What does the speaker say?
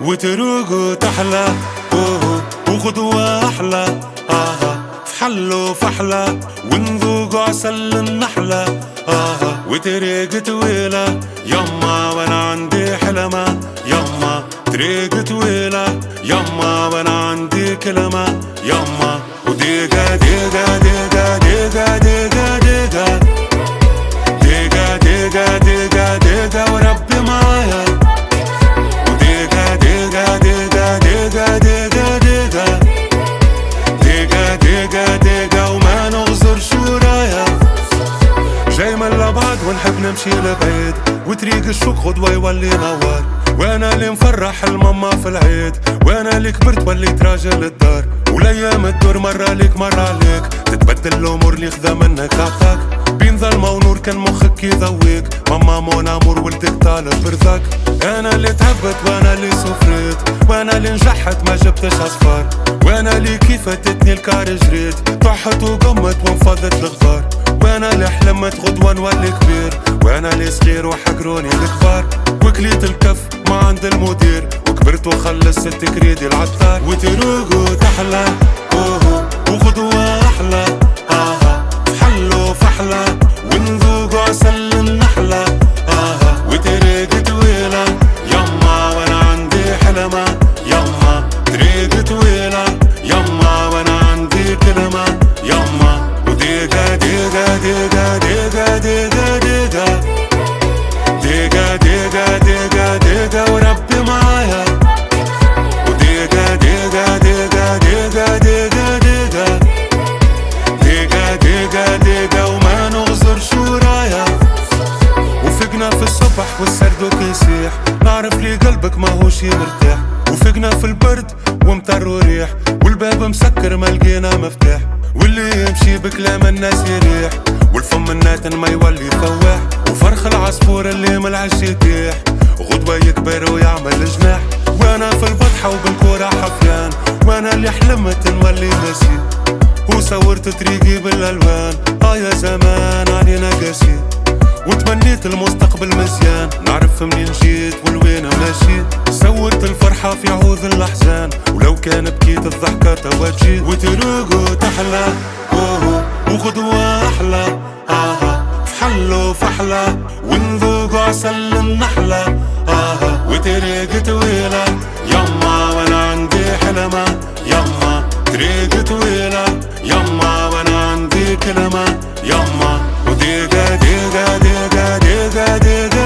وتروقوا تحلى وغدوة أحلى. آه فحلوا فحلى ونذوقوا عسل النحلة. آه وتريق طويلة. يما وأنا عندي حلمة. يما طريق طويلة. يما وأنا عندي كلمة. يما وديقة لبعض ونحب نمشي لبعيد وطريق الشوق غدوة يولي نوار. وأنا اللي مفرح الماما في العيد وأنا اللي كبرت وليت راجل الدار. والايام تدور مرة ليك مرة عليك تتبدل الأمور اللي خذا منك عطاك بين ظلمة ونور كان مخك يذويك. ماما mon amour ولدك طالب برضاك أنا اللي تعبت وأنا اللي سفريت وأنا اللي نجحت ما جبتش أصفار. وأنا اللي كيف فاتتني ال car جريت. طحت وقمت وانفضت الغبار وأنا اللي حلمت غدوة نولي كبير. وأنا اللي صغير وحقروني الكبار. وكليت الكف ما عند المدير. وكبرت وخلصت كريدي العطار. وتروق وتحلى وغدوة احلى ونذوق عسل والسرد يسيح نعرف لي قلبك ما هوش مرتاح. وفقنا في البرد ومطر وريح. والباب مسكر ما لقينا مفتاح. واللي يمشي بكلام الناس يريح. والفم الناتن ما يولي فواح. وفرخ العصفور اللي ملعش يتيح. غدوة يكبر ويعمل جناح. وأنا في البطحة وبالكورة حفيان. وأنا اللي حلمت نولي ماشي وصورت طريقي بالألوان. آه يا زمان علينا قاسي. وتمنيت المستقبل مزيان. نعرف منين جيت والوين ماشي صورت الفرحة في عوض الأحزان. ولو كان بكيت الضحكة توا تجي وتروق وتحلى. أوه وغدوة أحلى. آه فحلو فحلى ونذوق عسل النحلة. آه وتريق طويلة. يما وأنا عندي حلمة. يما طريق طويلة. يما وأنا عندي كلمة. يما digga, digga, digga, digga.